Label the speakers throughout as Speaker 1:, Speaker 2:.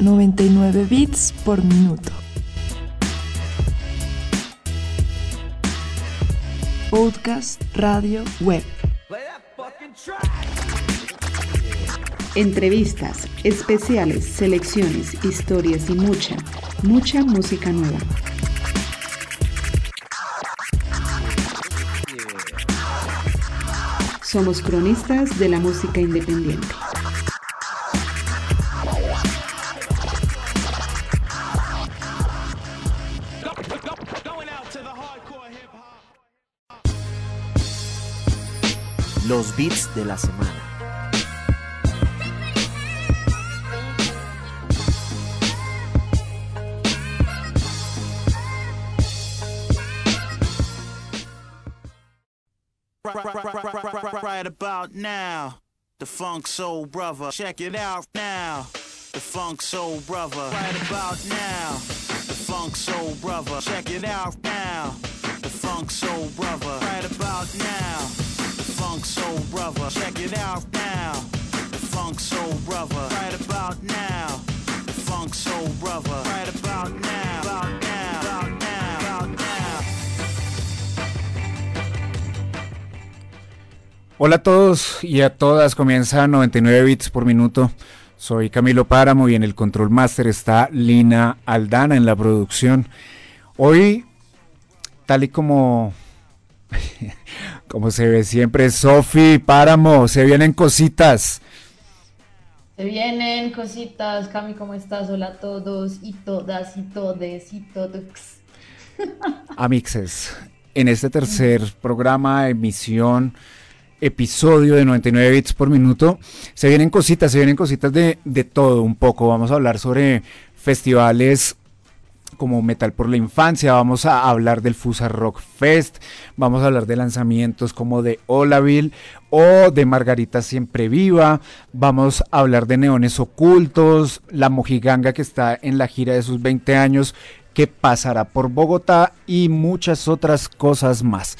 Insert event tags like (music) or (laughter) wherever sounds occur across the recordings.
Speaker 1: 99 bits por minuto. Podcast, radio, web.
Speaker 2: Entrevistas, especiales, selecciones, historias y mucha, mucha música nueva. Somos cronistas de la música independiente.
Speaker 3: Beats de la semana.
Speaker 4: Right about now, the Funk Soul Brother. Check it out now, the Funk Soul Brother. Right about now, the Funk Soul Brother. Check it out now, the Funk Soul Brother. Right about now, Funk Soul Brother. Check it out now, the Funk Soul Brother. Right about now, the Funk Soul Brother. Right about now, about now, about now, about now.
Speaker 5: Hola a todos y a todas, comienza 99 bits por minuto. Soy Camilo Páramo y en el Control Master está Lina Aldana en la producción. Hoy, tal y como, como se ve siempre, Sofi Páramo, se vienen cositas.
Speaker 6: Se vienen cositas, Cami, ¿cómo estás? Hola a todos y todas y todes y todos. (laughs)
Speaker 5: Amixes, en este tercer programa, emisión, episodio de 99 bits por minuto, se vienen cositas, se vienen cositas de, de todo un poco. Vamos a hablar sobre festivales como Metal por la Infancia, vamos a hablar del Fusa Rock Fest, vamos a hablar de lanzamientos como de Olaville o de Margarita Siempre Viva, vamos a hablar de Neones Ocultos, la Mojiganga que está en la gira de sus 20 años que pasará por Bogotá y muchas otras cosas más.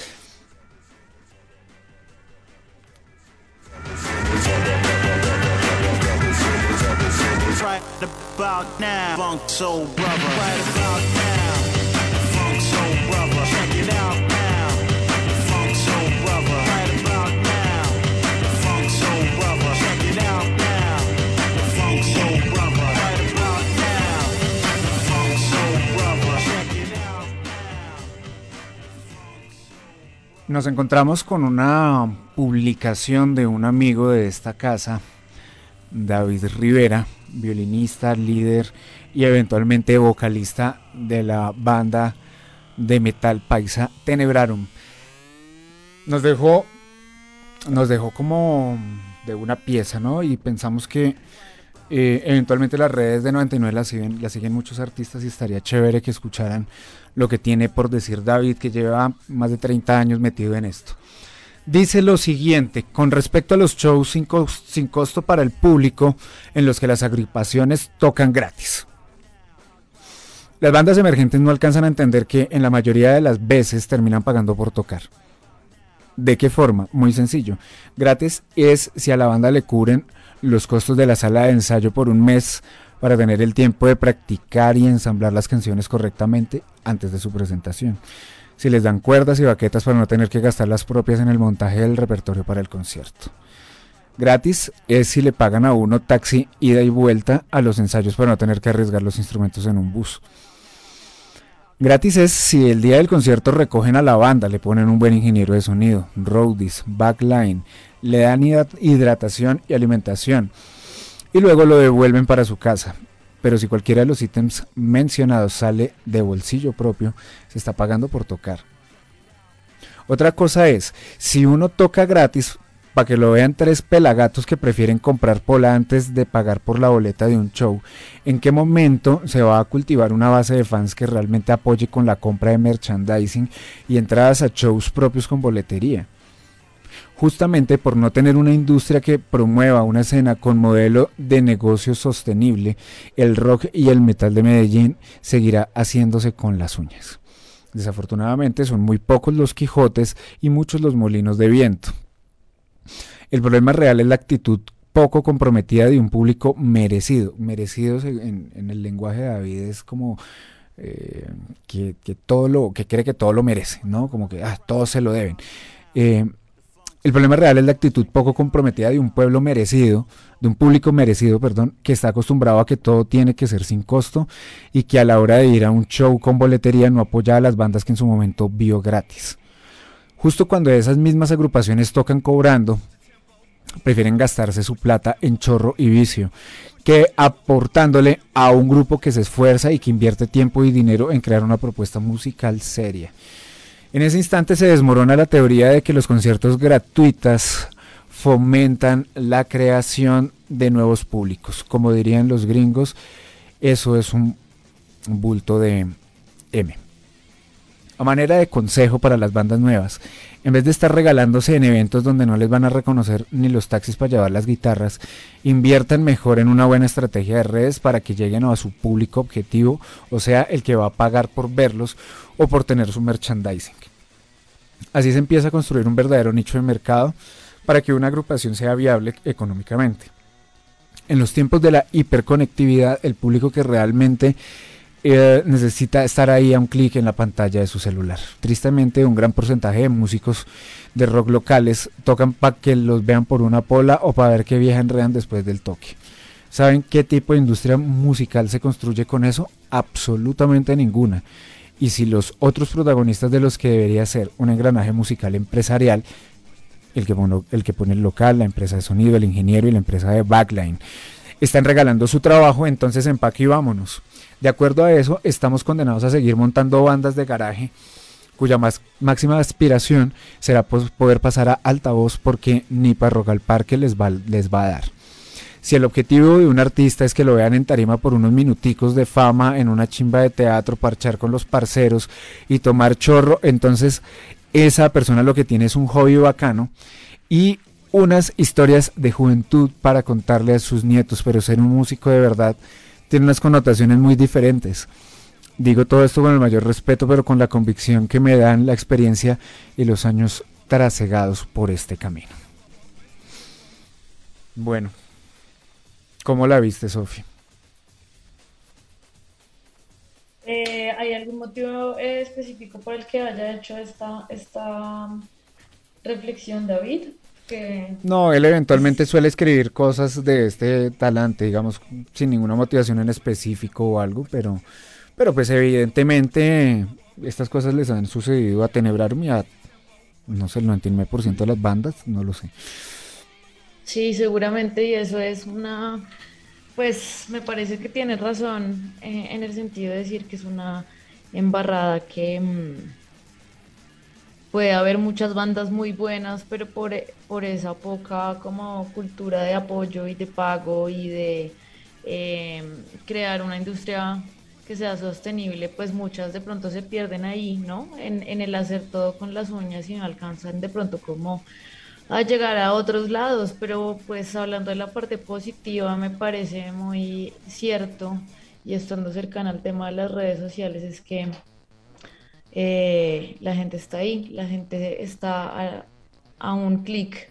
Speaker 4: About now, Funk Soul Brother. Right about now, Funk Soul Brother. Check it out now, now,
Speaker 5: Nos encontramos con una publicación de un amigo de esta casa, David Rivera, violinista, líder y eventualmente vocalista de la banda de metal paisa Tenebrarum. Nos dejó, nos dejó como de una pieza, ¿no? Y pensamos que eh, eventualmente las redes de 99 las siguen, las siguen muchos artistas y estaría chévere que escucharan lo que tiene por decir David, que lleva más de 30 años metido en esto. Dice lo siguiente, con respecto a los shows sin, cos- sin costo para el público, en los que las agrupaciones tocan gratis. Las bandas emergentes no alcanzan a entender que en la mayoría de las veces terminan pagando por tocar. ¿De qué forma? Muy sencillo. Gratis es si a la banda le cubren los costos de la sala de ensayo por un mes para tener el tiempo de practicar y ensamblar las canciones correctamente antes de su presentación. Si les dan cuerdas y baquetas para no tener que gastar las propias en el montaje del repertorio para el concierto. Gratis es si le pagan a uno taxi ida y vuelta a los ensayos para no tener que arriesgar los instrumentos en un bus. Gratis es si el día del concierto recogen a la banda, le ponen un buen ingeniero de sonido, roadies, backline, le dan hidra- hidratación y alimentación y luego lo devuelven para su casa. Pero si cualquiera de los ítems mencionados sale de bolsillo propio, se está pagando por tocar. Otra cosa es, si uno toca gratis, para que lo vean tres pelagatos que prefieren comprar pola antes de pagar por la boleta de un show, ¿en qué momento se va a cultivar una base de fans que realmente apoye con la compra de merchandising y entradas a shows propios con boletería? Justamente por no tener una industria que promueva una escena con modelo de negocio sostenible, el rock y el metal de Medellín seguirá haciéndose con las uñas. Desafortunadamente son muy pocos los Quijotes y muchos los molinos de viento. El problema real es la actitud poco comprometida de un público merecido. Merecido en, en el lenguaje de David es como eh, que, todo lo, que cree que todo lo merece, ¿no? Como que ah, todos se lo deben. Eh, el problema real es la actitud poco comprometida de un pueblo merecido, de un público merecido, perdón, que está acostumbrado a que todo tiene que ser sin costo y que a la hora de ir a un show con boletería no apoya a las bandas que en su momento vio gratis. Justo cuando esas mismas agrupaciones tocan cobrando, prefieren gastarse su plata en chorro y vicio que aportándole a un grupo que se esfuerza y que invierte tiempo y dinero en crear una propuesta musical seria. En ese instante se desmorona la teoría de que los conciertos gratuitos fomentan la creación de nuevos públicos. Como dirían los gringos, eso es un bulto de M. A manera de consejo para las bandas nuevas, en vez de estar regalándose en eventos donde no les van a reconocer ni los taxis para llevar las guitarras, inviertan mejor en una buena estrategia de redes para que lleguen a su público objetivo, o sea, el que va a pagar por verlos o por tener su merchandising. Así se empieza a construir un verdadero nicho de mercado para que una agrupación sea viable económicamente. En los tiempos de la hiperconectividad, el público que realmente eh, necesita estar ahí a un clic en la pantalla de su celular. Tristemente, un gran porcentaje de músicos de rock locales tocan para que los vean por una pola o para ver qué vieja enredan después del toque. ¿Saben qué tipo de industria musical se construye con eso? Absolutamente ninguna. Y si los otros protagonistas de los que debería ser un engranaje musical empresarial, el que, pone, el que pone el local, la empresa de sonido, el ingeniero y la empresa de backline, están regalando su trabajo, entonces empaque y vámonos. De acuerdo a eso, estamos condenados a seguir montando bandas de garaje cuya más, máxima aspiración será poder pasar a altavoz porque ni para Rock al Parque les va, les va a dar. Si el objetivo de un artista es que lo vean en tarima por unos minuticos de fama en una chimba de teatro, parchar con los parceros y tomar chorro, entonces esa persona lo que tiene es un hobby bacano y unas historias de juventud para contarle a sus nietos, pero ser un músico de verdad tiene unas connotaciones muy diferentes. Digo todo esto con el mayor respeto, pero con la convicción que me dan la experiencia y los años trasegados por este camino. Bueno, ¿cómo la viste, Sofía?
Speaker 6: Eh, ¿Hay algún motivo específico por el que haya hecho esta, esta reflexión, David?
Speaker 5: No, él eventualmente suele escribir cosas de este talante, digamos, sin ninguna motivación en específico o algo, pero, pero pues evidentemente estas cosas les han sucedido a Tenebrarme a, no sé, el 99% de las bandas, no lo sé.
Speaker 6: Sí, seguramente, y eso es una, pues me parece que tiene razón eh, en el sentido de decir que es una embarrada que... Mm, puede haber muchas bandas muy buenas, pero por, por esa poca como cultura de apoyo y de pago y de em, crear una industria que sea sostenible, pues muchas de pronto se pierden ahí, ¿no? En, en el hacer todo con las uñas y no alcanzan de pronto como a llegar a otros lados, pero pues hablando de la parte positiva me parece muy cierto y estando cercana al tema de las redes sociales es que eh, la gente está ahí, la gente está a, un clic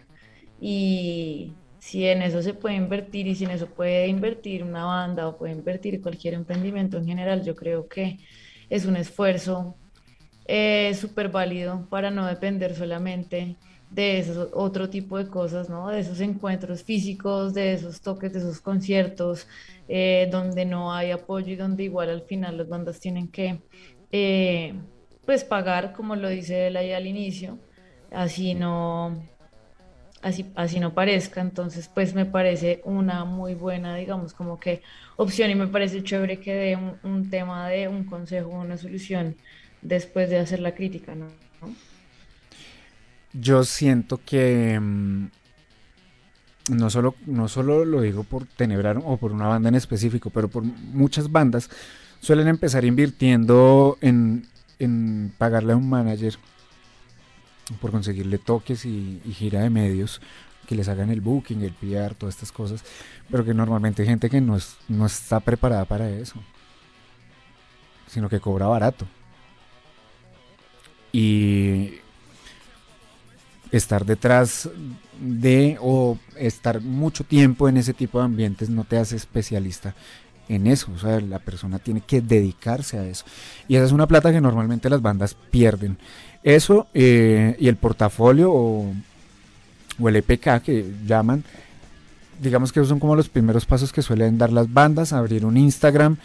Speaker 6: y si en eso se puede invertir y si en eso puede invertir una banda o puede invertir cualquier emprendimiento en general, yo creo que es un esfuerzo eh, súper válido para no depender solamente de esos otro tipo de cosas, ¿no? De esos encuentros físicos, de esos toques, de esos conciertos, eh, donde no hay apoyo y donde igual al final las bandas tienen que pues pagar, como lo dice él ahí al inicio, así no, así, así no parezca. Entonces, pues me parece una muy buena, digamos, como que opción y me parece chévere que dé un, tema de un consejo, una solución después de hacer la crítica, ¿no?
Speaker 5: Yo siento que mm, no solo, no solo lo digo por Tenebrar o por una banda en específico, pero por muchas bandas suelen empezar invirtiendo en, en pagarle a un manager por conseguirle toques y, gira de medios que les hagan el booking, el PR, todas estas cosas, pero que normalmente hay gente que no, no está preparada para eso, sino que cobra barato. Y estar detrás de o estar mucho tiempo en ese tipo de ambientes no te hace especialista en eso, o sea, la persona tiene que dedicarse a eso. Y esa es una plata que normalmente las bandas pierden. Eso eh, y el portafolio o, o el EPK que llaman, digamos que esos son como los primeros pasos que suelen dar las bandas, abrir un Instagram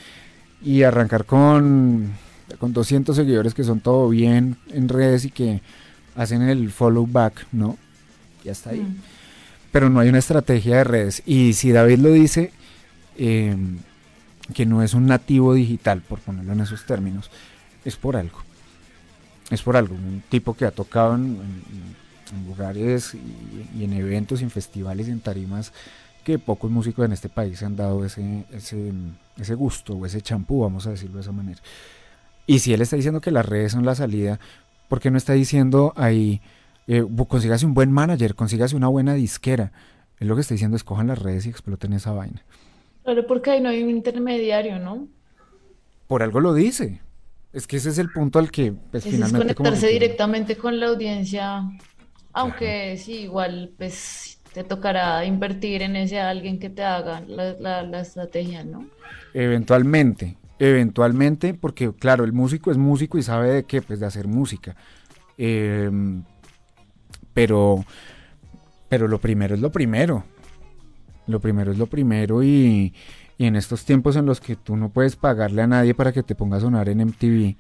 Speaker 5: y arrancar con, con 200 seguidores que son todo bien en redes y que hacen el follow back, ¿no? Ya está ahí. Mm. Pero no hay una estrategia de redes. Y si David lo dice, eh, que no es un nativo digital, por ponerlo en esos términos, es por algo. Es por algo. Un tipo que ha tocado en, lugares y, en eventos, y en festivales, y en tarimas, que pocos músicos en este país se han dado ese, ese, ese gusto o ese champú, vamos a decirlo de esa manera. Y si él está diciendo que las redes son la salida, ¿por qué no está diciendo ahí, eh, consígase un buen manager, consígase una buena disquera? Él lo que está diciendo es cojan las redes y exploten esa vaina.
Speaker 6: Claro, porque ahí no hay un intermediario, ¿no?
Speaker 5: Por algo lo dice. Es que ese es el punto al que pues, finalmente...
Speaker 6: Es conectarse directamente con la audiencia, aunque sí, igual pues te tocará invertir en ese alguien que te haga la, estrategia, ¿no?
Speaker 5: Eventualmente, eventualmente, porque claro, el músico es músico y sabe de qué, pues de hacer música. Em, pero, pero lo primero es lo primero. Lo primero es lo primero y, en estos tiempos en los que tú no puedes pagarle a nadie para que te ponga a sonar en MTV,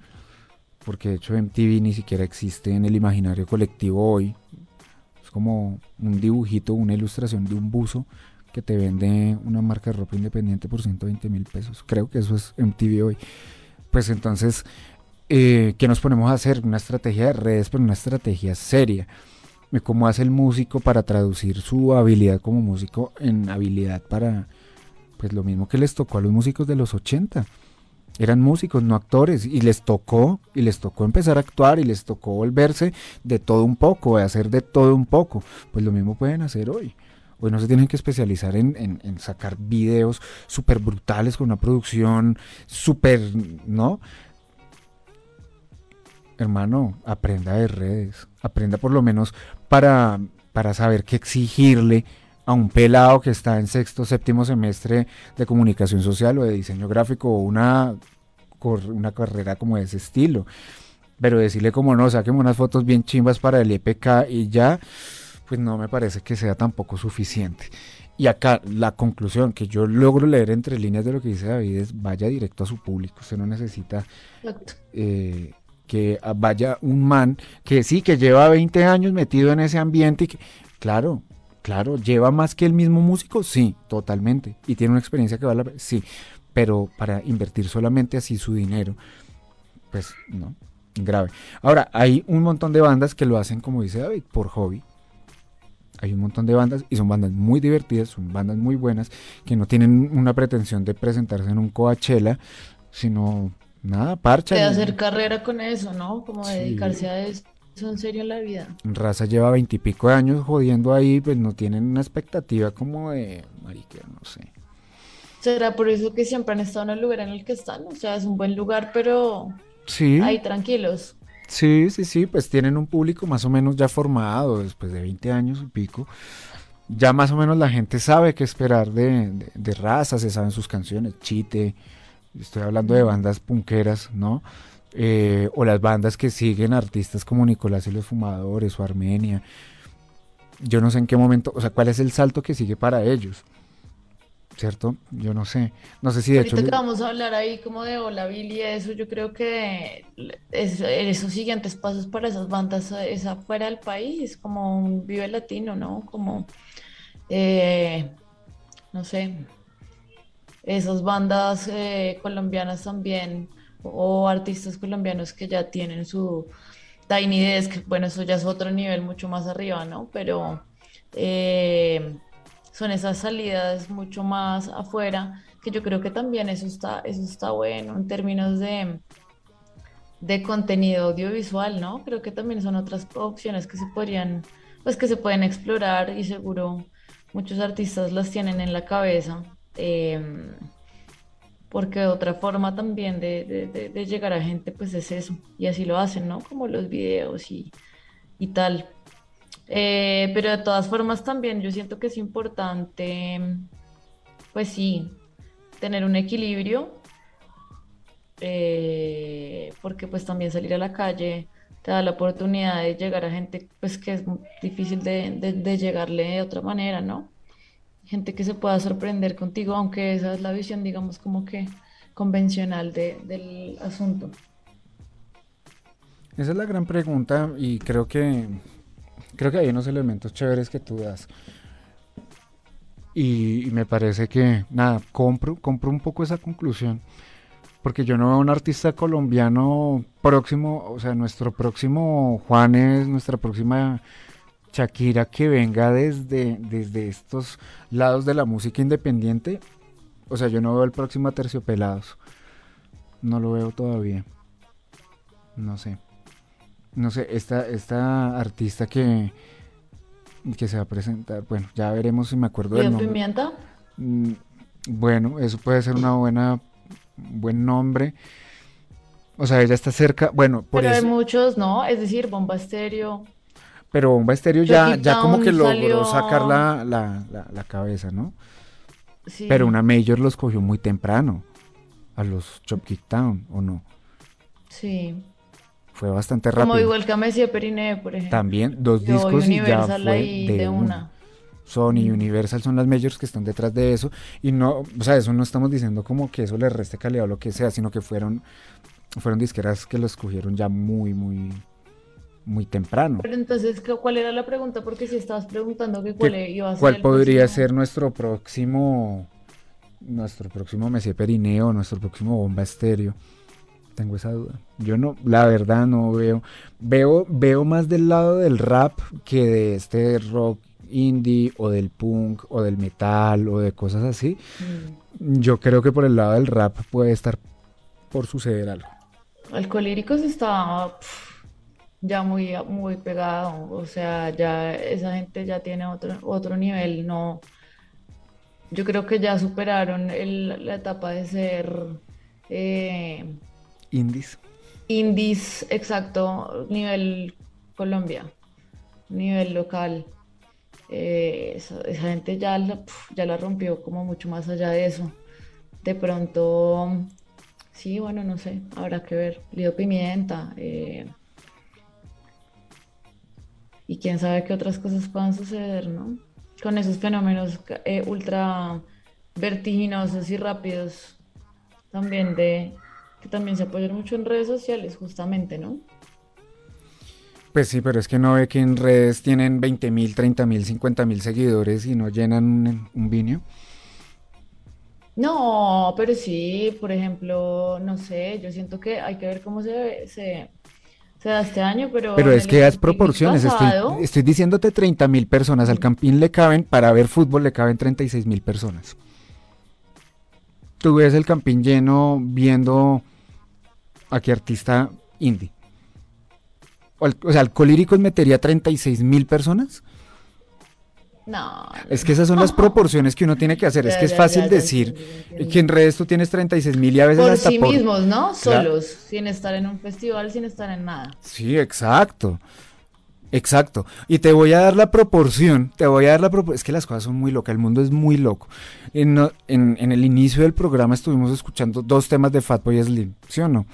Speaker 5: porque de hecho MTV ni siquiera existe en el imaginario colectivo hoy. Es como un dibujito, una ilustración de un buzo que te vende una marca de ropa independiente por 120 mil pesos. Creo que eso es MTV hoy. Pues entonces, eh, ¿qué nos ponemos a hacer? Una estrategia de redes, pero una estrategia seria cómo hace el músico para traducir su habilidad como músico en habilidad para, pues lo mismo que les tocó a los músicos de los 80. Eran músicos, no actores, y les tocó, y les tocó empezar a actuar, y les tocó volverse de todo un poco, de hacer de todo un poco. Pues lo mismo pueden hacer hoy. Hoy no se tienen que especializar en, en, en sacar videos súper brutales con una producción súper, ¿no? Hermano, aprenda de redes, aprenda por lo menos para, para saber qué exigirle a un pelado que está en sexto, séptimo semestre de comunicación social o de diseño gráfico o una, una carrera como de ese estilo. Pero decirle como no, saquemos unas fotos bien chimbas para el EPK y ya, pues no me parece que sea tampoco suficiente. Y acá la conclusión que yo logro leer entre líneas de lo que dice David es vaya directo a su público. Usted no necesita eh, que vaya un man que sí, que lleva 20 años metido en ese ambiente y que, claro, claro, lleva más que el mismo músico, sí, totalmente, y tiene una experiencia que vale, sí, pero para invertir solamente así su dinero, pues no, grave. Ahora, hay un montón de bandas que lo hacen, como dice David, por hobby. Hay un montón de bandas y son bandas muy divertidas, son bandas muy buenas, que no tienen una pretensión de presentarse en un Coachella, sino Nada, parcha.
Speaker 6: De hacer carrera con eso, ¿no? Como dedicarse a eso en serio en la vida.
Speaker 5: Raza lleva veintipico de años jodiendo ahí, pues no tienen una expectativa como de, marica, no sé.
Speaker 6: ¿Será por eso que siempre han estado en el lugar en el que están? O sea, es un buen lugar, pero
Speaker 5: sí.
Speaker 6: ahí tranquilos.
Speaker 5: Sí, sí, sí, pues tienen un público más o menos ya formado después de 20 años y pico. Ya más o menos la gente sabe qué esperar de, de, de raza, se saben sus canciones, chite, estoy hablando de bandas punqueras, ¿no? Eh, o las bandas que siguen artistas como Nicolás y los Fumadores o Armenia. Yo no sé en qué momento, o sea, cuál es el salto que sigue para ellos. ¿Cierto? Yo no sé. No sé si de
Speaker 6: Ahorita que vamos a hablar ahí como de Hola Billy y eso, yo creo que esos siguientes pasos para esas bandas es afuera del país, como un Vive Latino, ¿no? Como, eh, no sé, esas bandas eh, colombianas también o artistas colombianos que ya tienen su Tiny Desk, bueno, eso ya es otro nivel mucho más arriba, ¿no? Pero eh, son esas salidas mucho más afuera, que yo creo que también eso está, eso está bueno en términos de, de contenido audiovisual, ¿no? Creo que también son otras opciones que se podrían, pues que se pueden explorar y seguro muchos artistas las tienen en la cabeza Em, porque otra forma también de, llegar a gente pues es eso, y así lo hacen, ¿no? Como los videos y, y tal. Eh, pero de todas formas también yo siento que es importante, pues sí, tener un equilibrio, eh, porque pues también salir a la calle te da la oportunidad de llegar a gente pues que es difícil de, de, de llegarle de otra manera, ¿no? Gente que se pueda sorprender contigo, aunque esa es la visión, digamos, como que convencional de, del asunto.
Speaker 5: Esa es la gran pregunta y creo que creo que hay unos elementos chéveres que tú das. Y, me parece que, nada, compro, compro un poco esa conclusión. Porque yo no veo un artista colombiano próximo, o sea, nuestro próximo Juanes, nuestra próxima Shakira que venga desde, desde estos lados de la música independiente. O sea, yo no veo el próximo a Terciopelados. No lo veo todavía. No sé. No sé, esta, esta artista que, que se va a presentar, bueno, ya veremos si me acuerdo del
Speaker 6: ¿Leo
Speaker 5: nombre.
Speaker 6: Pimienta?
Speaker 5: Mm, Bueno, eso puede ser una buena buen nombre. O sea, ella está cerca, bueno, por
Speaker 6: Pero hay muchos, ¿no? Es decir, Bomba Estéreo.
Speaker 5: Pero Bomba Estéreo ya, ya como que logró
Speaker 6: salió-
Speaker 5: sacar la, la, la- la cabeza, ¿no?
Speaker 6: Sí.
Speaker 5: Pero una Major los cogió muy temprano, a los Chopkick Town, ¿o no?
Speaker 6: Sí.
Speaker 5: Fue bastante
Speaker 6: Como
Speaker 5: rápido.
Speaker 6: igual que Messi de Periné, por ejemplo.
Speaker 5: También dos
Speaker 6: Yo,
Speaker 5: discos y ya fue
Speaker 6: ahí
Speaker 5: de,
Speaker 6: de
Speaker 5: una.
Speaker 6: una.
Speaker 5: Sony y. Universal son las majors que están detrás de eso y no, o sea, eso no estamos diciendo como que eso le reste calidad o lo que sea, sino que fueron fueron disqueras que los cogieron ya muy muy muy temprano.
Speaker 6: Pero entonces, ¿cu- ¿cuál era la pregunta? Porque si estabas preguntando que cuál
Speaker 5: ¿Qué-
Speaker 6: iba a ser
Speaker 5: ¿Cuál podría
Speaker 6: próximo-
Speaker 5: ser nuestro próximo nuestro próximo Messier Perineo, nuestro próximo Bomba Estéreo? Tengo esa duda. Yo no, la verdad no veo veo veo más del lado del rap que de este rock indie o del punk o del metal o de cosas así.
Speaker 6: Mm.
Speaker 5: Yo creo que por el lado del rap puede estar por suceder algo.
Speaker 6: Alcohólicos está pf, ya muy, muy pegado, o sea, ya esa gente ya tiene otro, otro nivel, no, yo creo que ya superaron el- la etapa de ser eh,
Speaker 5: Indies.
Speaker 6: indies, exacto, nivel Colombia, nivel local. Eh, esa, esa gente ya la, ya la rompió como mucho más allá de eso. De pronto, sí, bueno, no sé, habrá que ver. Lido Pimienta. eh, y quién sabe qué otras cosas puedan suceder, ¿no? Con esos fenómenos eh, ultra vertiginosos y rápidos también de que también se apoyan mucho en redes sociales, justamente, ¿no?
Speaker 5: Pues sí, pero es que no ve que en redes tienen 20 mil, 30 mil, 50 mil seguidores y no llenan un, un Vimeo.
Speaker 6: No, pero sí, por ejemplo, no sé, yo siento que hay que ver cómo se, se, se da este año, pero
Speaker 5: Pero es que das
Speaker 6: Sputnik
Speaker 5: proporciones. Estoy, estoy diciéndote 30 mil personas. Al Campín le caben, para ver fútbol le caben 36 mil personas. Tú ves el Campín lleno viendo a qué artista indie. O, al- o sea, Alcolíricos metería 36 mil personas.
Speaker 6: No,
Speaker 5: Es que esas son las proporciones que uno tiene que hacer. (laughs) Es
Speaker 6: Ya,
Speaker 5: que es fácil
Speaker 6: ya,
Speaker 5: decir que en redes tú tienes 36 mil y a veces
Speaker 6: por
Speaker 5: hasta
Speaker 6: sí
Speaker 5: por...
Speaker 6: mismos, ¿no?
Speaker 5: Claro.
Speaker 6: Solos, sin estar en un festival, sin estar en nada.
Speaker 5: Sí, exacto. Exacto. Y te voy a dar la proporción, te voy a dar la proporción. Es que las cosas son muy locas, el mundo es muy loco. En- en el inicio del programa estuvimos escuchando dos temas de Fatboy Slim, ¿sí o no?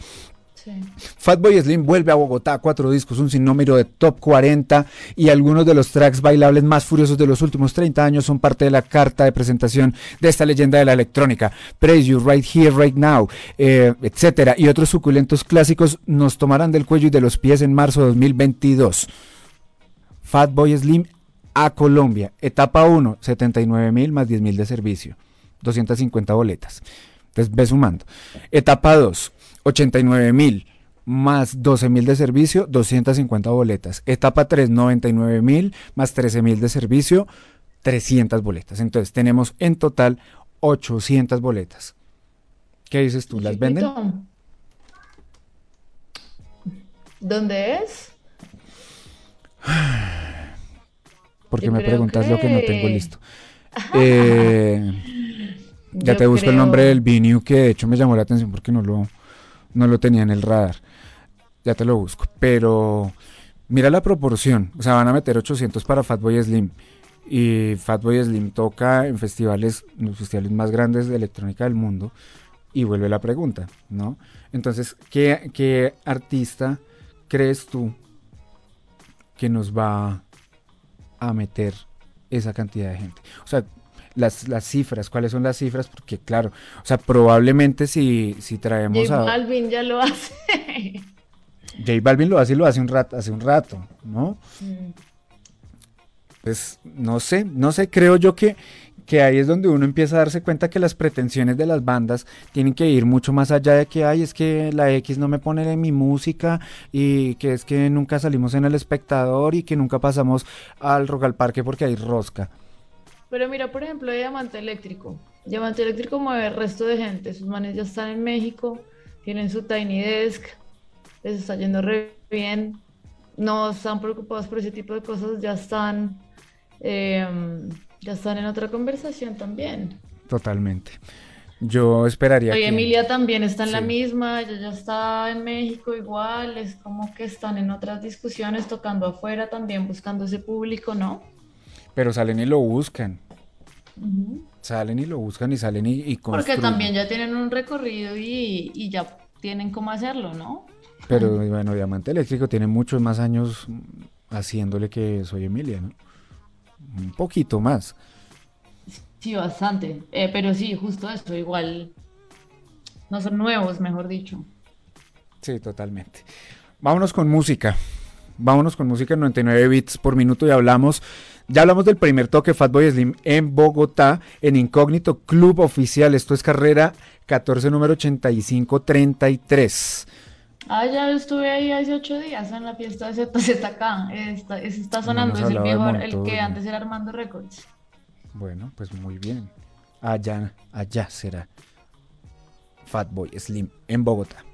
Speaker 6: Sí.
Speaker 5: Fatboy Slim vuelve a Bogotá, cuatro discos, un sinnúmero de top 40 y algunos de los tracks bailables más furiosos de los últimos 30 años son parte de la carta de presentación de esta leyenda de la electrónica. Praise You, Right Here, Right Now, eh, etcétera. Y otros suculentos clásicos nos tomarán del cuello y de los pies en marzo de 2022. Fatboy Slim a Colombia. Etapa 1, 79 mil más 10 mil de servicio. 250 boletas. Entonces ve sumando. Etapa 2, 89 mil más 12 mil de servicio, 250 boletas. Etapa 3, 99 mil más 13 mil de servicio, 300 boletas. Entonces tenemos en total 800 boletas. ¿Qué dices tú? ¿Las venden?
Speaker 6: ¿Dónde es?
Speaker 5: Porque
Speaker 6: Yo
Speaker 5: me preguntas lo que no tengo
Speaker 6: que-
Speaker 5: listo. (laughs) Eh, ya
Speaker 6: Yo
Speaker 5: te busco el nombre del venue que de hecho me llamó la atención porque no lo, no lo tenía en el radar. Ya te lo busco. Pero Mira la proporción, o sea, van a meter 800 para Fatboy Slim. Y Fatboy Slim toca en festivales, los festivales más grandes de electrónica del mundo. Y vuelve la pregunta, ¿no? Entonces, ¿qué, qué artista crees tú que nos va a meter esa cantidad de gente? O sea, las, las cifras, ¿cuáles son las cifras? Porque claro, o sea, probablemente si, si traemos
Speaker 6: J
Speaker 5: a...
Speaker 6: Balvin ya lo hace.
Speaker 5: J Balvin lo hace y lo hace un rato, hace un rato, ¿no?
Speaker 6: Mm.
Speaker 5: Pues no sé, no sé, creo yo que, que ahí es donde uno empieza a darse cuenta que las pretensiones de las bandas tienen que ir mucho más allá de que, ay, es que la X no me pone en mi música y que es que nunca salimos en el espectador y que nunca pasamos al Rock al Parque porque hay rosca.
Speaker 6: Pero mira, por ejemplo, Diamante Eléctrico. Diamante Eléctrico mueve el resto de gente. Sus manes ya están en México, tienen su Tiny Desk, les está yendo re bien. No están preocupados por ese tipo de cosas, ya están, eh, ya están en otra conversación también.
Speaker 5: Totalmente. Yo esperaría
Speaker 6: Oye,
Speaker 5: que...
Speaker 6: Emilia también está en la misma, ella ya está en México igual, es como que están en otras discusiones, tocando afuera también, buscando ese público, ¿no?
Speaker 5: Pero salen y lo buscan. Salen y lo buscan y salen y, y
Speaker 6: Porque también ya tienen un recorrido y, y ya tienen cómo hacerlo, ¿no?
Speaker 5: Pero bueno, Diamante Eléctrico tiene muchos más años haciéndole que soy Emilia, ¿no? Un poquito más.
Speaker 6: Sí, bastante. Eh, pero sí, justo eso, igual no son nuevos, mejor dicho.
Speaker 5: Sí, totalmente. Vámonos con música. Vámonos con música en 99 bits por minuto y hablamos. Ya hablamos del primer toque Fatboy Slim en Bogotá, en Incógnito Club Oficial. Esto es carrera 14, número 8533.
Speaker 6: Ah, ya estuve ahí hace ocho días en la fiesta de ZZK. Está, está sonando, es el viejo, el que antes era Armando Records.
Speaker 5: Bueno, pues muy bien. Allá, allá será Fatboy Slim en Bogotá.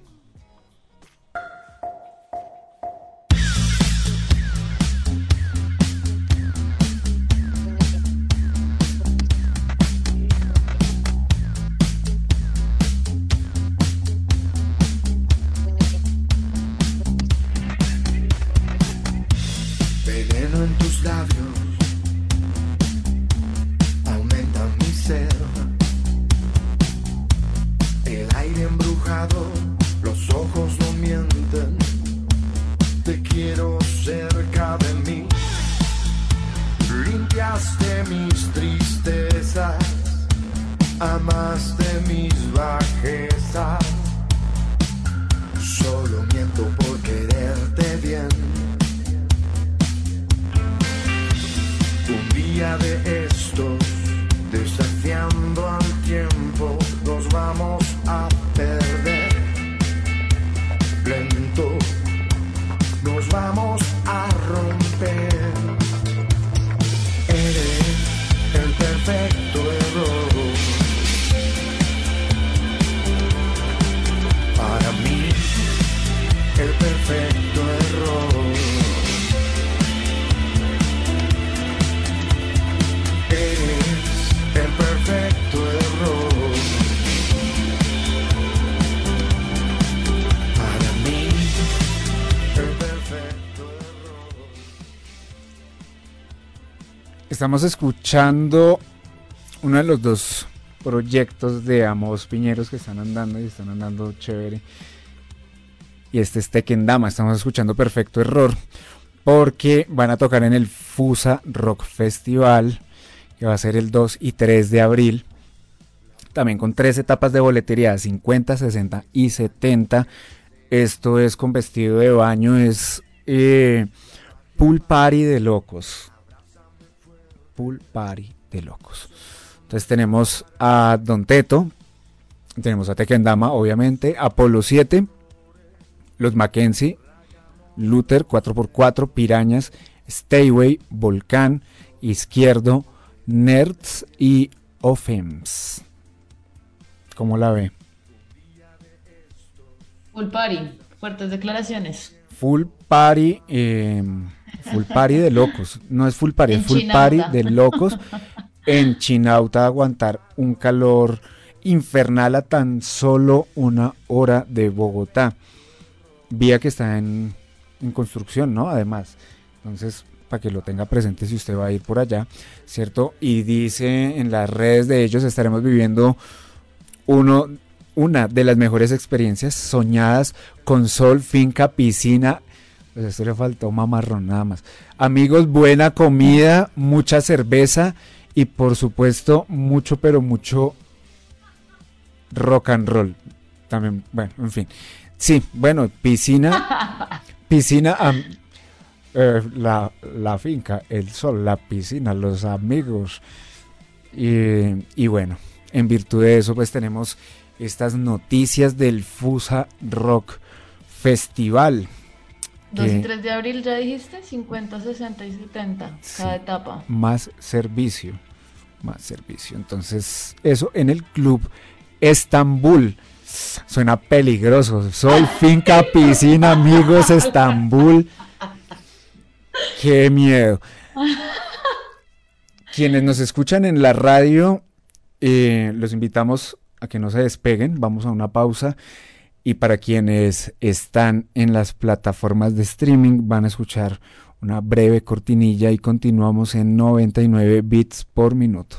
Speaker 5: Estamos escuchando uno de los dos proyectos de Amos Piñeros que están andando y están andando chévere. Y este es Tekken Dama. Estamos escuchando Perfecto Error. Porque van a tocar en el Fusa Rock Festival. Que va a ser el 2 y 3 de abril. También con tres etapas de boletería: 50, 60 y 70. Esto es con vestido de baño. Es eh, pool party de locos. Pool Party de locos. Entonces tenemos a Don Teto, tenemos a Tequendama, obviamente, Apolo 7, los Mackenzie, Luther 4x4, Pirañas, Stayway, Volcán, Izquierdo, Nerds y Offems. ¿Cómo la ve?
Speaker 6: Full party, fuertes declaraciones.
Speaker 5: Full Party, eh, Full Party de locos. No es Full Party,
Speaker 6: En
Speaker 5: es Full
Speaker 6: Chinauta.
Speaker 5: Party de locos. En Chinauta aguantar un calor infernal a tan solo una hora de Bogotá. Vía que está en, en construcción, ¿no? Además, entonces, para que lo tenga presente si usted va a ir por allá, ¿cierto? Y dice en las redes de ellos estaremos viviendo uno, una de las mejores experiencias soñadas con sol, finca, piscina. Pues esto le faltó mamarrón nada más. Amigos, buena comida, mucha cerveza y por supuesto mucho, pero mucho rock and roll. También, bueno, en fin. Sí, bueno, piscina, (laughs) piscina, eh, la, la, finca, el sol, la piscina, los amigos. Y, y, bueno, en virtud de eso, pues tenemos estas noticias del Fusa Rock Festival.
Speaker 6: 2 y 3 de abril, ya dijiste, 50, 60 y 70, cada etapa.
Speaker 5: Más servicio, más servicio. Entonces, eso en el club Estambul. Suena peligroso. Sol, (laughs) finca, piscina, amigos, Estambul. Qué miedo. Quienes nos escuchan en la radio, eh, los invitamos a que no se despeguen. Vamos a una pausa. Y para quienes están en las plataformas de streaming, van a escuchar una breve cortinilla y continuamos en 99 bits por minuto.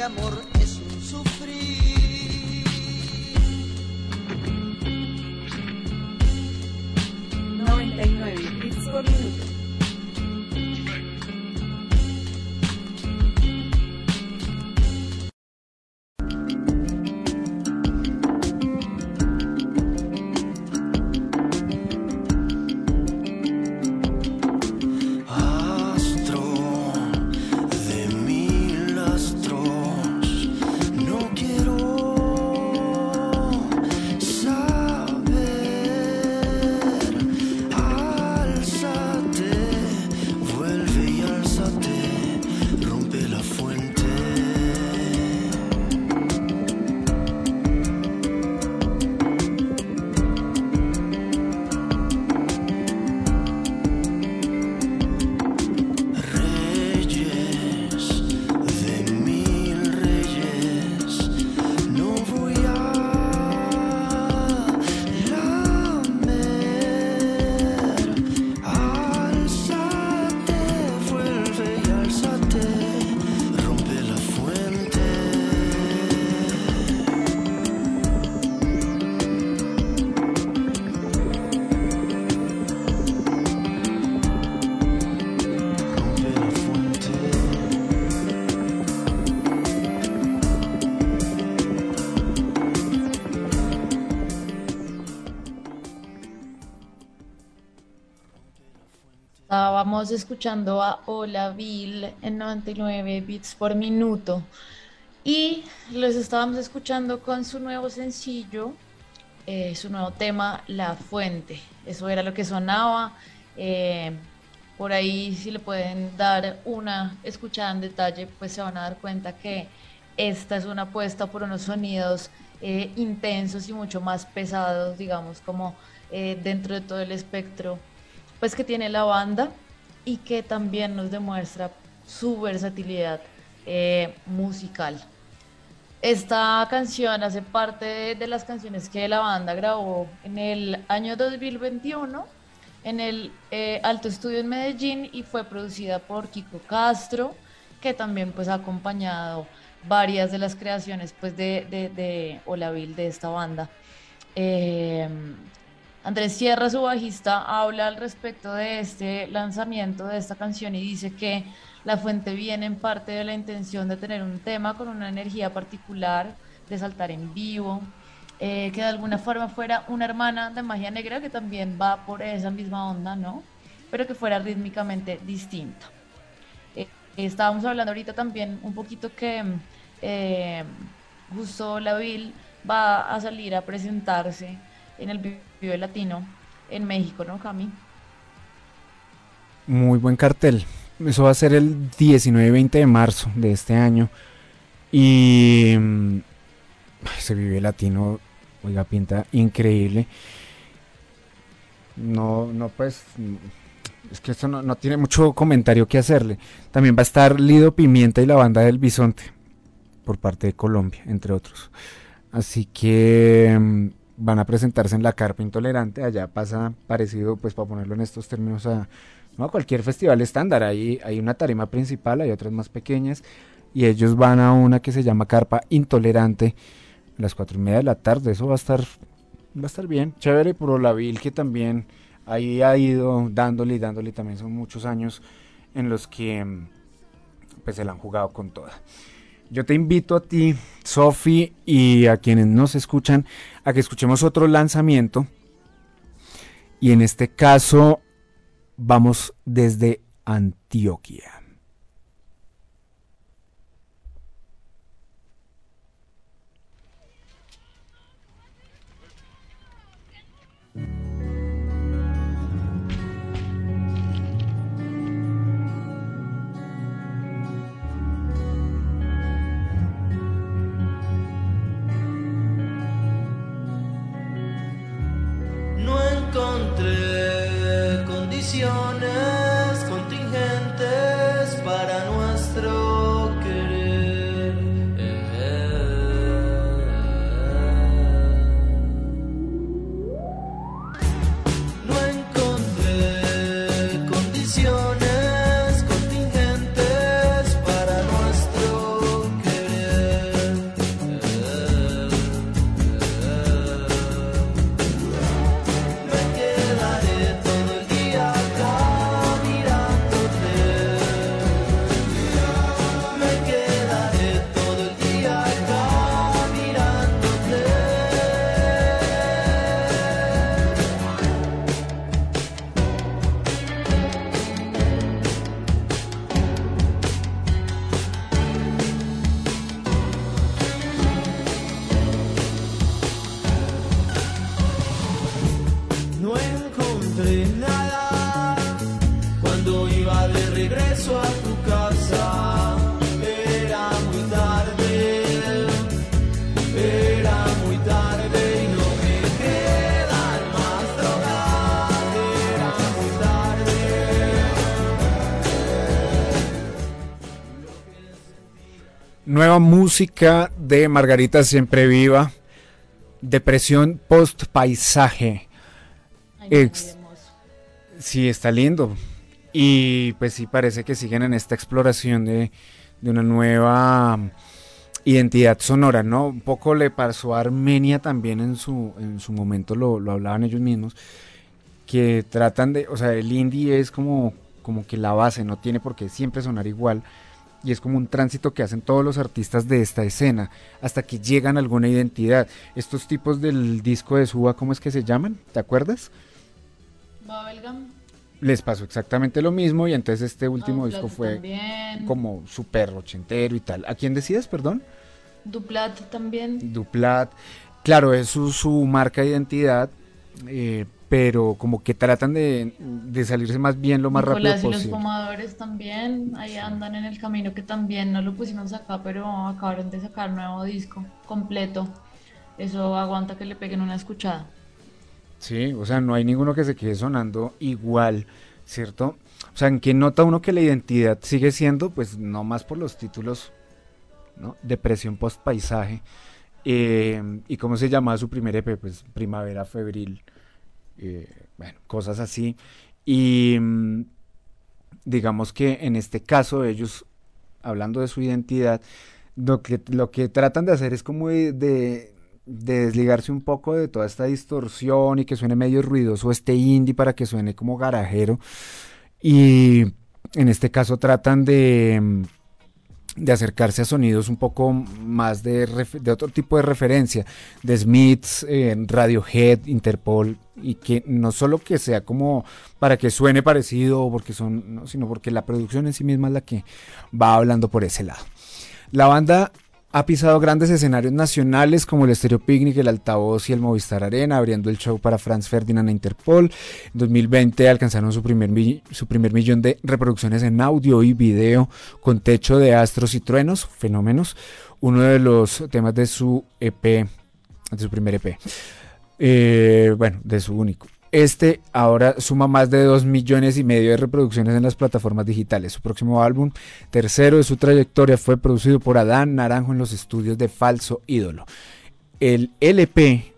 Speaker 4: amor es un.
Speaker 6: Estábamos escuchando a Hola Bill en 99 bits por minuto y los estábamos escuchando con su nuevo sencillo, eh, su nuevo tema, La Fuente. Eso era lo que sonaba. Eh, por ahí si le pueden dar una escuchada en detalle, pues se van a dar cuenta que esta es una apuesta por unos sonidos eh, intensos y mucho más pesados, digamos, como dentro de todo el espectro pues que tiene la banda y que también nos demuestra su versatilidad eh, musical. Esta canción hace parte de, las canciones que la banda grabó en el año 2021 en el eh, Alto Estudio en Medellín y fue producida por Kiko Castro, que también pues ha acompañado varias de las creaciones pues de, de, de Olavil de esta banda. Eh, Andrés Sierra, su bajista, habla al respecto de este lanzamiento de esta canción y dice que la fuente viene en parte de la intención de tener un tema con una energía particular, de saltar en vivo, eh, que de alguna forma fuera una hermana de magia negra que también va por esa misma onda, ¿no? Pero que fuera rítmicamente distinto. Eh, estábamos hablando ahorita también un poquito que eh, justo la Bill va a salir a presentarse en el Vive Latino en México, ¿no, Cami?
Speaker 5: Muy buen cartel. Eso va a ser el 19 y 20 de marzo de este año. Y mm, se vive latino, oiga, pinta increíble. No, no, pues es que esto no, no tiene mucho comentario que hacerle. También va a estar Lido Pimienta y la banda del Bisonte, por parte de Colombia, entre otros. Así que mm, van a presentarse en la Carpa Intolerante. Allá pasa parecido, pues para ponerlo en estos términos, a, no a cualquier festival estándar. Ahí hay una tarima principal, hay otras más pequeñas. Y ellos van a una que se llama Carpa Intolerante a las cuatro y media de la tarde. Eso va a estar, va a estar bien. Chévere, por la Vil que también ahí ha ido dándole y dándole. También son muchos años en los que pues se la han jugado con toda. Yo te invito a ti, Sofi, y a quienes nos escuchan, a que escuchemos otro lanzamiento. Y en este caso, vamos desde Antioquia.
Speaker 7: Encontré
Speaker 5: música de Margarita Siempre Viva. Depresión post paisaje.
Speaker 6: Ay,
Speaker 5: Ex-. Sí, está lindo. Y pues sí, parece que siguen en esta exploración de, de una nueva identidad sonora, ¿no? Un poco le pasó a Armenia también en su, en su momento, lo, lo hablaban ellos mismos, que tratan de, o sea, el indie es como, como que la base, no tiene por qué siempre sonar igual. Y es como un tránsito que hacen todos los artistas de esta escena, hasta que llegan a alguna identidad. Estos tipos del disco de Suba, ¿cómo es que se llaman? ¿Te acuerdas?
Speaker 6: Bubblegum.
Speaker 5: les pasó exactamente lo mismo y entonces este último disco fue
Speaker 6: También.
Speaker 5: como súper ochentero y tal. ¿A quién decías, perdón?
Speaker 6: Duplat también.
Speaker 5: Duplat. Claro, es su, su marca de identidad, eh, pero como que tratan de, de salirse más bien lo más
Speaker 6: Nicolás
Speaker 5: rápido
Speaker 6: y los
Speaker 5: posible.
Speaker 6: fumadores también, ahí andan en el camino que también no lo pusimos acá, pero acabaron de sacar nuevo disco completo. Eso aguanta que le peguen una escuchada.
Speaker 5: Sí, o sea, no hay ninguno que se quede sonando igual, ¿cierto? O sea, ¿en qué nota uno que la identidad sigue siendo? Pues no más por los títulos, ¿no? Depresión post paisaje. Eh, ¿Y cómo se llamaba su primer EP? Pues Primavera Febril. Eh, bueno, cosas así. Y mm, digamos que en este caso ellos, hablando de su identidad, lo que, lo que tratan de hacer es como de, de- de desligarse un poco de toda esta distorsión y que suene medio ruidoso este indie para que suene como garajero. Y en este caso tratan de, mm, de acercarse a sonidos un poco más de, de otro tipo de referencia, de Smiths, eh, Radiohead, Interpol, y que no solo que sea como para que suene parecido, porque son, no, sino porque la producción en sí misma es la que va hablando por ese lado. La banda ha pisado grandes escenarios nacionales como el Stereo Picnic, el Altavoz y el Movistar Arena, abriendo el show para Franz Ferdinand e Interpol. En 2020 alcanzaron su primer, su primer millón de reproducciones en audio y video con Techo de Astros y Truenos, Fenómenos, uno de los temas de su EP, de su primer EP. Eh, bueno, de su único. Este ahora suma más de 2 millones y medio de reproducciones en las plataformas digitales. Su próximo álbum, tercero de su trayectoria, fue producido por Adán Naranjo en los estudios de Falso Ídolo. El LP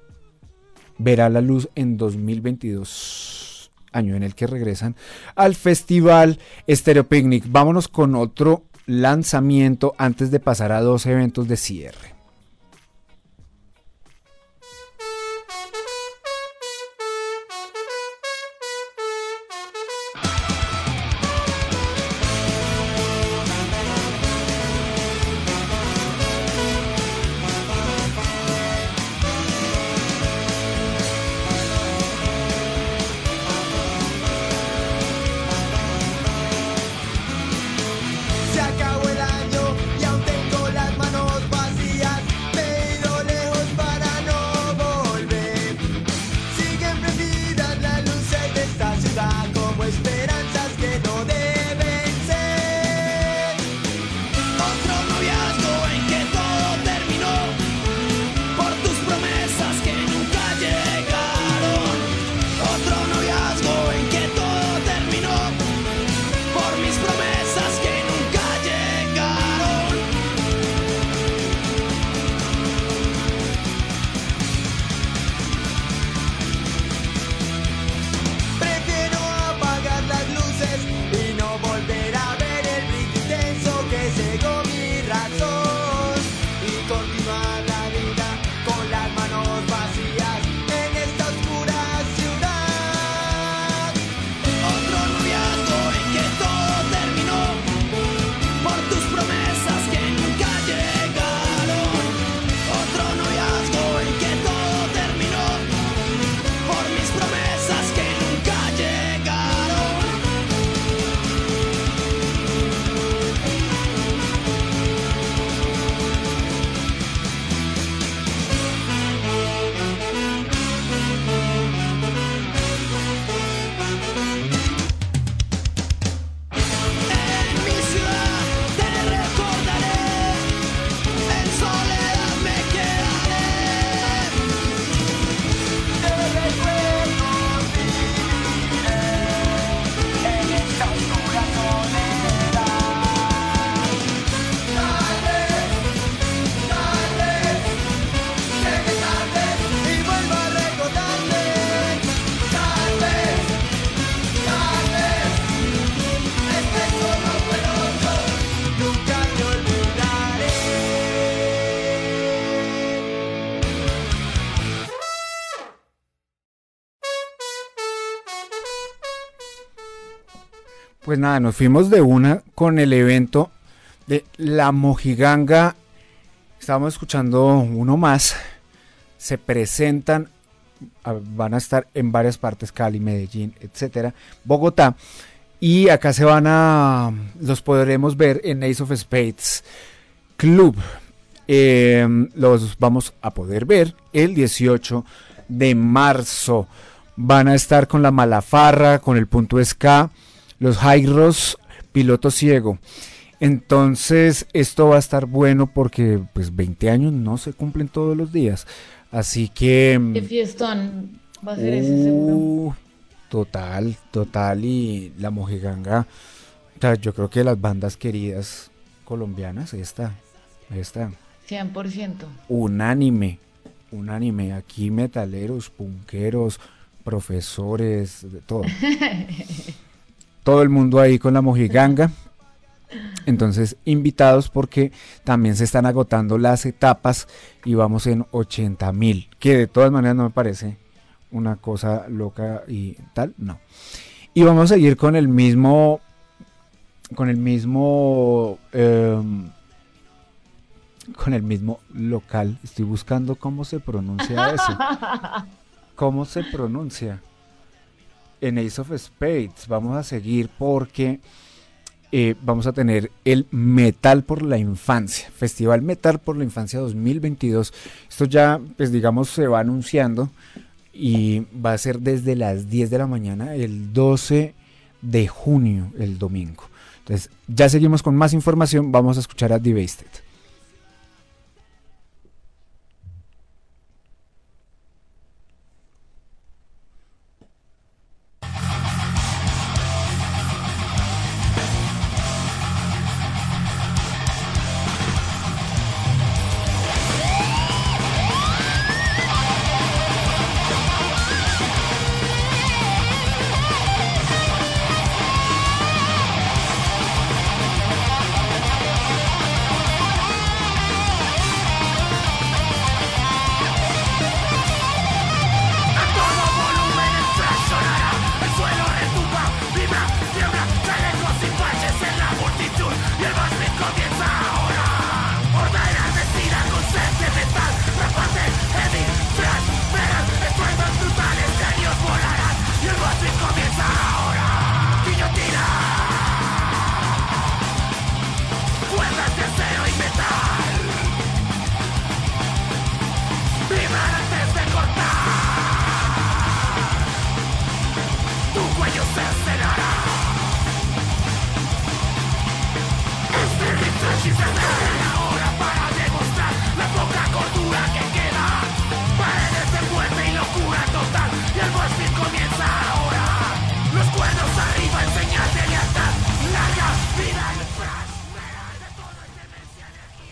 Speaker 5: verá la luz en 2022, año en el que regresan al festival Stereo Picnic. Vámonos con otro lanzamiento antes de pasar a dos eventos de cierre. Pues nada, nos fuimos de una con el evento de La Mojiganga. Estábamos escuchando uno más. Se presentan, van a estar en varias partes, Cali, Medellín, etcétera, Bogotá. Y acá se van a, los podremos ver en Ace of Spades Club. Eh, los vamos a poder ver el 18 de marzo. Van a estar con la Malafarra, con el punto Ska, los Jairos, piloto ciego. Entonces, esto va a estar bueno porque pues 20 años no se cumplen todos los días. Así que mm,
Speaker 6: Qué fiestón va a ser ese seguro.
Speaker 5: Uh, Total, total. Y la mojiganga, o sea, yo creo que las bandas queridas colombianas, esta, esta,
Speaker 6: 100%.
Speaker 5: unánime, unánime. Aquí metaleros, punqueros, profesores, de todo. (laughs) todo el mundo ahí con la mojiganga. Entonces, invitados porque también se están agotando las etapas y vamos en 80 mil, que de todas maneras no me parece una cosa loca y tal, no. Y vamos a seguir con el mismo, con el mismo, em, con el mismo local. Estoy buscando cómo se pronuncia eso. (laughs) ¿Cómo se pronuncia? En Ace of Spades vamos a seguir porque eh, vamos a tener el Metal por la Infancia, Festival Metal por la Infancia 2022. Esto ya, pues digamos, se va anunciando y va a ser desde las 10 de la mañana el 12 de junio, el domingo. Entonces, ya seguimos con más información. Vamos a escuchar a Devasted.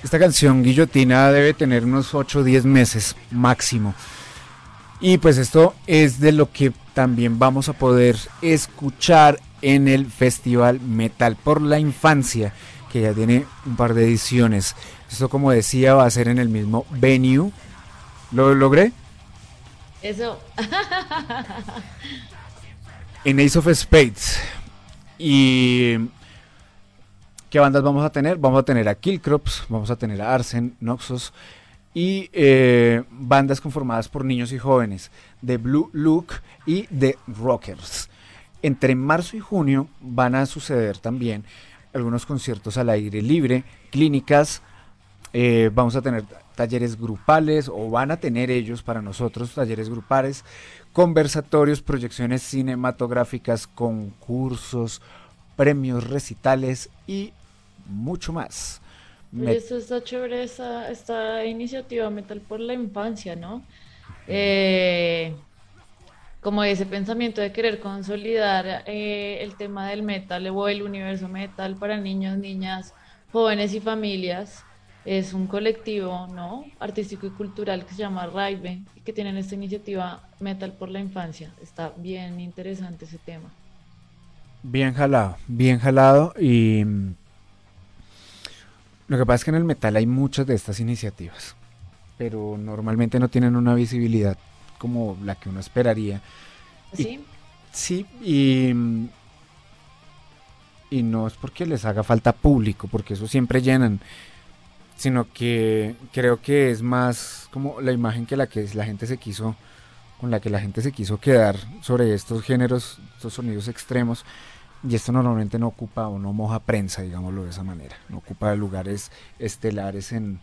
Speaker 5: Esta canción guillotina debe tener unos 8 o 10 meses máximo. Y pues esto es de lo que también vamos a poder escuchar en el Festival Metal por la Infancia, que ya tiene un par de ediciones. Esto como decía va a ser en el mismo venue. ¿Lo logré?
Speaker 6: Eso.
Speaker 5: En Ace of Spades. Y ¿Qué bandas vamos a tener? Vamos a tener a Killcrops, vamos a tener a Arsen, Noxus y eh, bandas conformadas por niños y jóvenes de Blue Look y de Rockers. Entre marzo y junio van a suceder también algunos conciertos al aire libre, clínicas, eh, vamos a tener talleres grupales o van a tener ellos para nosotros talleres grupales, conversatorios, proyecciones cinematográficas, concursos, premios, recitales y mucho más.
Speaker 6: Oye, esto está chévere, esta, esta iniciativa Metal por la Infancia, ¿no? Eh, como ese pensamiento de querer consolidar eh, el tema del metal o el universo metal para niños, niñas, jóvenes y familias. Es un colectivo ¿no? artístico y cultural que se llama Raive y que tienen esta iniciativa Metal por la Infancia. Está bien interesante ese tema.
Speaker 5: Bien jalado, bien jalado y lo que pasa es que en el metal hay muchas de estas iniciativas, pero normalmente no tienen una visibilidad como la que uno esperaría.
Speaker 6: ¿Sí?
Speaker 5: sí, y, y no es porque les haga falta público, porque eso siempre llenan, sino que creo que es más como la imagen que la que la gente se quiso, con la que la gente se quiso quedar sobre estos géneros, estos sonidos extremos y esto normalmente no ocupa o no moja prensa, digámoslo de esa manera, no ocupa lugares estelares en,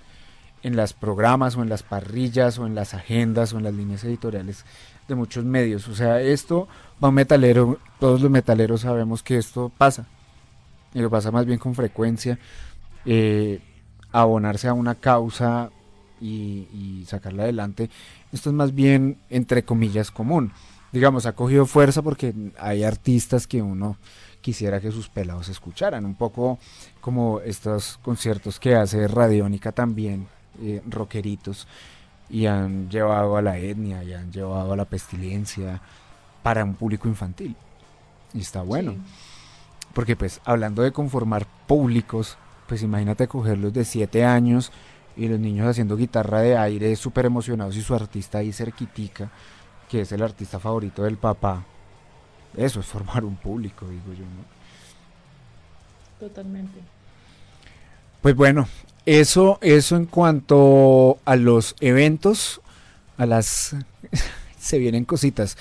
Speaker 5: en las programas o en las parrillas o en las agendas o en las líneas editoriales de muchos medios. O sea, esto va un metalero, todos los metaleros sabemos que esto pasa, y lo pasa más bien con frecuencia, eh, abonarse a una causa y, y sacarla adelante, esto es más bien, entre comillas, común. Digamos, ha cogido fuerza porque hay artistas que uno quisiera que sus pelados escucharan. Un poco como estos conciertos que hace Radiónica también, eh, rockeritos, y han llevado a la etnia, y han llevado a la pestilencia para un público infantil. Y está bueno. Porque pues hablando de conformar públicos, pues imagínate cogerlos de 7 años y los niños haciendo guitarra de aire súper emocionados y su artista ahí cerquitica, que es el artista favorito del papá, eso es formar un público, digo yo, ¿no?
Speaker 6: Totalmente.
Speaker 5: Pues bueno, eso, eso en cuanto a los eventos, a las (laughs) se vienen cositas,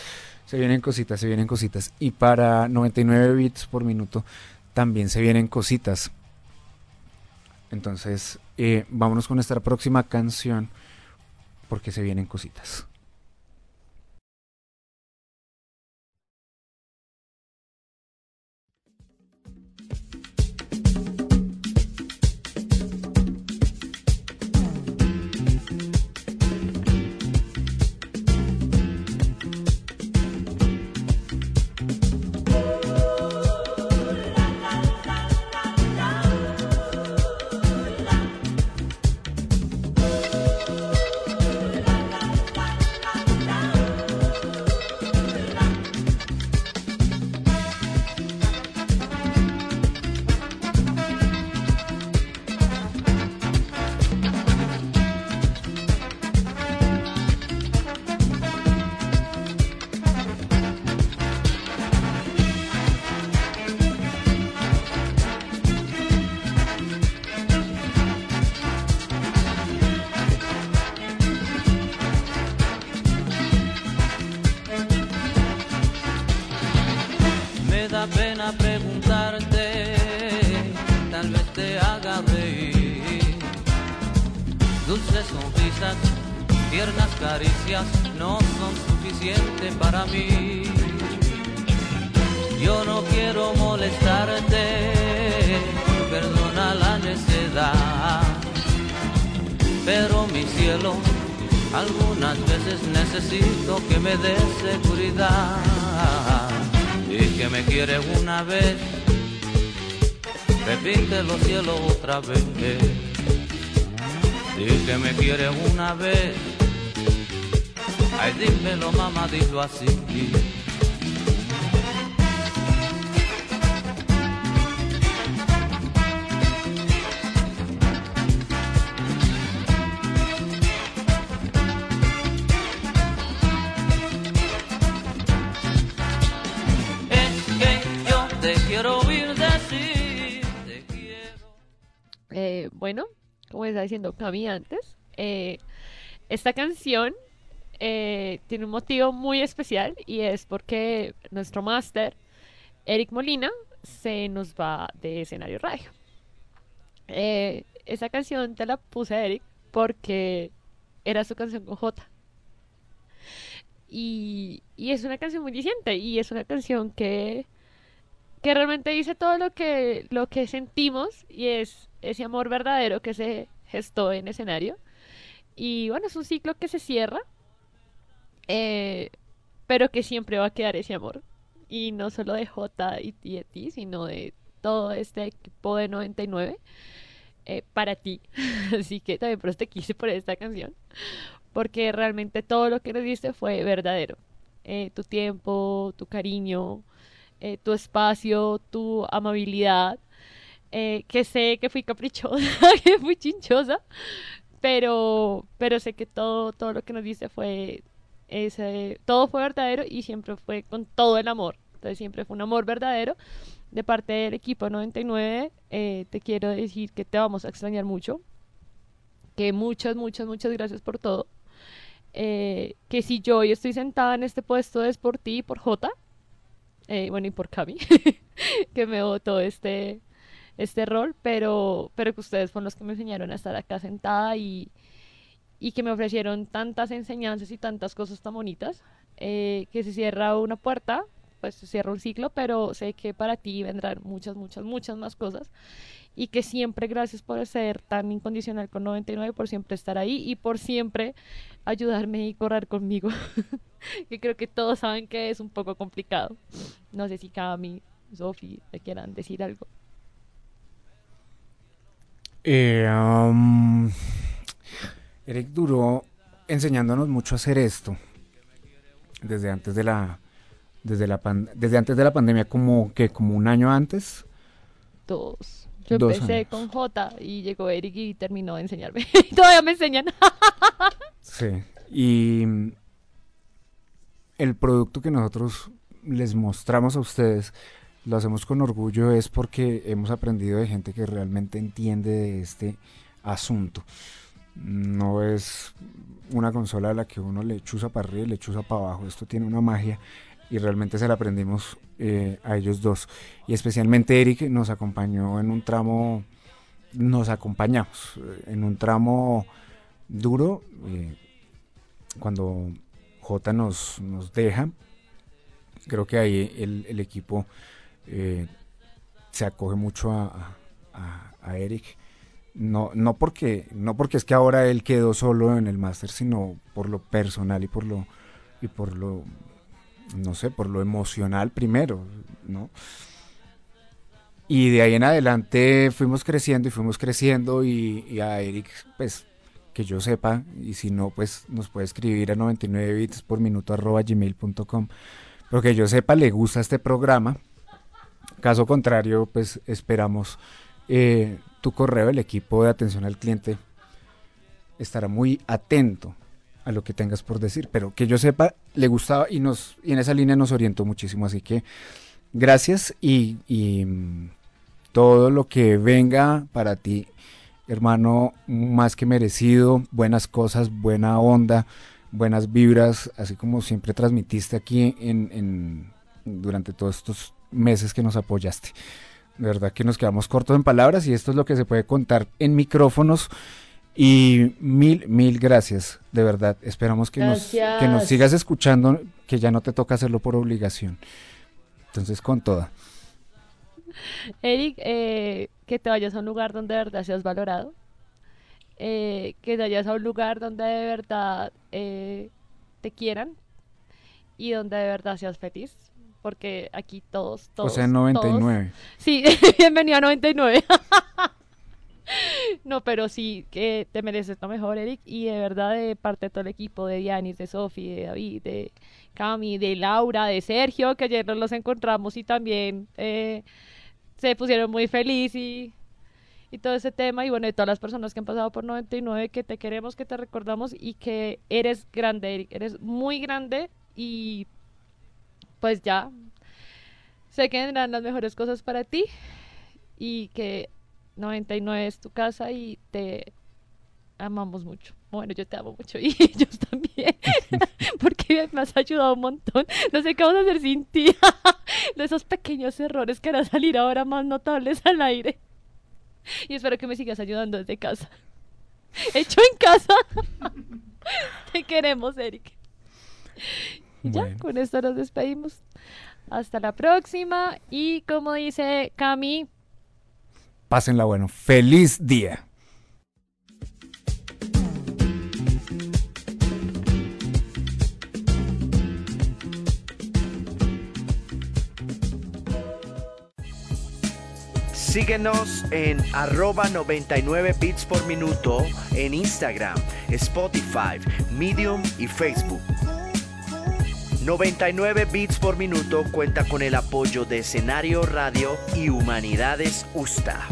Speaker 5: se vienen cositas, se vienen cositas. Y para 99 bits por minuto también se vienen cositas. Entonces, eh, vámonos con nuestra próxima canción porque se vienen cositas.
Speaker 8: Caricias no son suficientes para mí. Yo no quiero molestarte, perdona la necedad. mi cielo. Algunas veces necesito que me des seguridad y que me quiere una vez. Repite los cielos otra vez. Y que me quiere una vez. Ay, dímelo, mamá, dilo así.
Speaker 9: Eh, bueno, como estaba diciendo Cami antes, eh, esta canción eh, tiene un motivo muy especial y es porque nuestro máster, Eric Molina, se nos va de escenario radio. Eh, esa canción te la puse a Eric porque era su canción con J. Y, y es una canción muy diciente y es una canción que, que realmente dice todo lo que, lo que sentimos y es ese amor verdadero que se gestó en escenario. Y bueno, es un ciclo que se cierra, eh, pero que siempre va a quedar ese amor. Y no solo de J y, y de ti, sino de todo este equipo de 99 eh, para ti. (laughs) Así que también por eso te quise por esta canción. Porque realmente todo lo que nos diste fue verdadero. Eh, tu tiempo, tu cariño, eh, tu espacio, tu amabilidad. eh, que sé que fui caprichosa, (laughs) que fui chinchosa, pero, pero sé que todo, todo lo que nos diste fue ese, todo fue verdadero y siempre fue con todo el amor. Entonces siempre fue un amor verdadero de parte del equipo 99. eh, te quiero decir que te vamos a extrañar mucho. Que muchas, muchas, muchas gracias por todo. Eh, que si yo hoy estoy sentada en este puesto es por ti y por Jota. eh, bueno, y por Cami, (laughs) que me votó este, este rol, pero, pero que ustedes fueron los que me enseñaron a estar acá sentada y, y que me ofrecieron tantas enseñanzas y tantas cosas tan bonitas, eh, que se cierra una puerta, pues se cierra un ciclo, pero sé que para ti vendrán muchas, muchas, muchas más cosas y que siempre gracias por ser tan incondicional con 99, por siempre estar ahí y por siempre ayudarme y correr conmigo, (laughs) que creo que todos saben que es un poco complicado. No sé si Cami, Sofi, te quieran decir algo.
Speaker 5: Eh, um, Eric duró enseñándonos mucho a hacer esto desde antes de la desde la pan- desde antes de la pandemia como que como un año antes
Speaker 9: Dos. Yo
Speaker 5: Dos
Speaker 9: empecé
Speaker 5: años.
Speaker 9: con J y llegó Eric y terminó de enseñarme. (laughs) y todavía me enseñan. (laughs)
Speaker 5: sí y el producto que nosotros les mostramos a ustedes lo hacemos con orgullo es porque hemos aprendido de gente que realmente entiende de este asunto no es una consola a la que uno le chuza para arriba y le chuza para abajo. Esto tiene una magia y realmente se la aprendimos eh, a ellos dos. Y especialmente Eric nos acompañó en un tramo, nos acompañamos eh, en un tramo duro eh, cuando J nos, deja. Creo que ahí el, equipo se acoge mucho a Eric no, no porque, no porque es que ahora él quedó solo en el máster, sino por lo personal y por lo, y por lo, no sé, por lo emocional primero, ¿no? Y de ahí en adelante fuimos creciendo y fuimos creciendo y, a Eric, pues, que yo sepa, y si no, pues nos puede escribir a 99 bits por minuto arroba gmail.com, pero que yo sepa, le gusta este programa. Caso contrario, pues esperamos eh, tu correo, el equipo de atención al cliente estará muy atento a lo que tengas por decir, pero que yo sepa, le gustaba y nos y en esa línea nos orientó muchísimo, así que gracias y, mm, todo lo que venga para ti, hermano, más que merecido, buenas cosas, buena onda, buenas vibras, así como siempre transmitiste aquí en- durante todos estos meses que nos apoyaste. De verdad que nos quedamos cortos en palabras y esto es lo que se puede contar en micrófonos. Y mil, mil gracias, de verdad. Esperamos que nos, que nos sigas escuchando, que ya no te toca hacerlo por obligación. Entonces, con toda.
Speaker 9: Eric, eh, que te vayas a un lugar donde de verdad seas valorado. eh, que vayas a un lugar donde de verdad eh, te quieran y donde de verdad seas feliz. Porque aquí todos, todos.
Speaker 5: o sea,
Speaker 9: todos-
Speaker 5: 99.
Speaker 9: Sí, (laughs) bienvenido a 99. (laughs) No, pero sí, que te mereces lo mejor, Eric. Y de verdad, de parte de todo el equipo, de Dianis, de Sofi, de David, de Cami, de Laura, de Sergio, que ayer nos los encontramos y también eh, se pusieron muy feliz y, y todo ese tema. Y bueno, de todas las personas que han pasado por 99, que te queremos, que te recordamos y que eres grande, Eric. Eres muy grande y pues ya sé que vendrán las mejores cosas para ti y que 99 es tu casa y te amamos mucho. Bueno, yo te amo mucho y (laughs) ellos también, (laughs) porque me has ayudado un montón. No sé qué vamos a hacer sin ti. (laughs) De esos pequeños errores que a salir ahora más notables al aire. Y espero que me sigas ayudando desde casa. Hecho en casa. Te queremos, Eric. Y ya,
Speaker 5: Bueno.
Speaker 9: con esto nos despedimos. Hasta la próxima. Y como dice Cami,
Speaker 5: Pásenla bueno. Feliz día.
Speaker 3: Síguenos en arroba 99 bits por minuto en Instagram, Spotify, Medium y Facebook. 99 bits por minuto cuenta con el apoyo de Escenario Radio y Humanidades USTA.